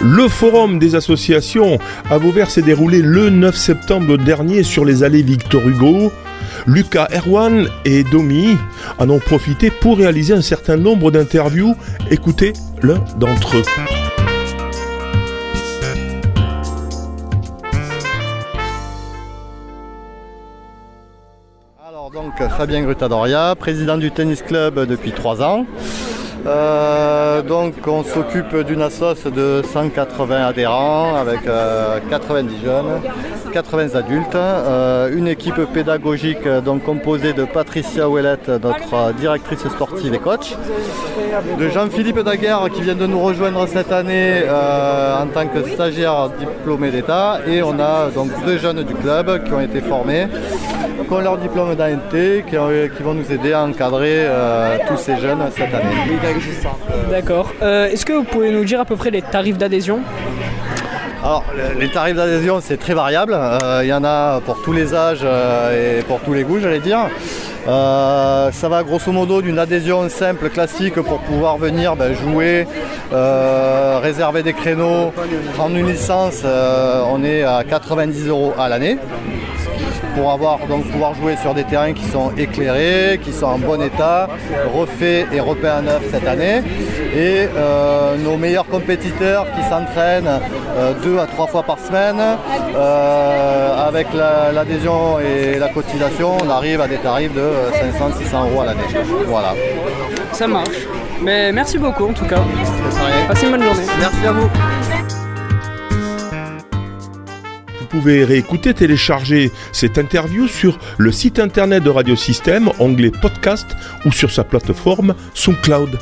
Le forum des associations à Vauvert s'est déroulé le 9 septembre dernier sur les allées Victor Hugo. Lucas Erwan et Domi en ont profité pour réaliser un certain nombre d'interviews. Écoutez l'un d'entre eux. Alors donc Fabien Grutadoria, président du tennis club depuis trois ans. Euh, donc on s'occupe d'une assoce de 180 adhérents avec 90 euh, jeunes, 80 adultes, euh, une équipe pédagogique donc composée de Patricia Ouellette, notre directrice sportive et coach, de Jean-Philippe Daguerre qui vient de nous rejoindre cette année en tant que stagiaire diplômé d'État et on a donc deux jeunes du club qui ont été formés qui ont leur diplôme d'ANT, qui, qui, vont nous aider à encadrer tous ces jeunes cette année. D'accord. Euh, est-ce que vous pouvez nous dire à peu près les tarifs d'adhésion? Alors, les tarifs d'adhésion, c'est très variable. Euh, il y en a pour tous les âges euh, et pour tous les goûts, j'allais dire. ça va grosso modo d'une adhésion simple, classique, pour pouvoir venir ben, jouer, réserver des créneaux, prendre une licence. on est à 90 euros à l'année pour avoir, donc, pouvoir jouer sur des terrains qui sont éclairés, qui sont en bon état, refaits et repeints à neuf cette année. Et euh, nos meilleurs compétiteurs qui s'entraînent euh, deux à trois fois par semaine, euh, avec l'adhésion et la cotisation, on arrive à des tarifs de 500-600 euros à l'année. Voilà. Ça marche. Mais merci beaucoup en tout cas. Passez une bonne journée. Merci à vous pouvez réécouter, télécharger cette interview sur le site internet de Radiosystème, onglet podcast ou sur sa plateforme SoundCloud.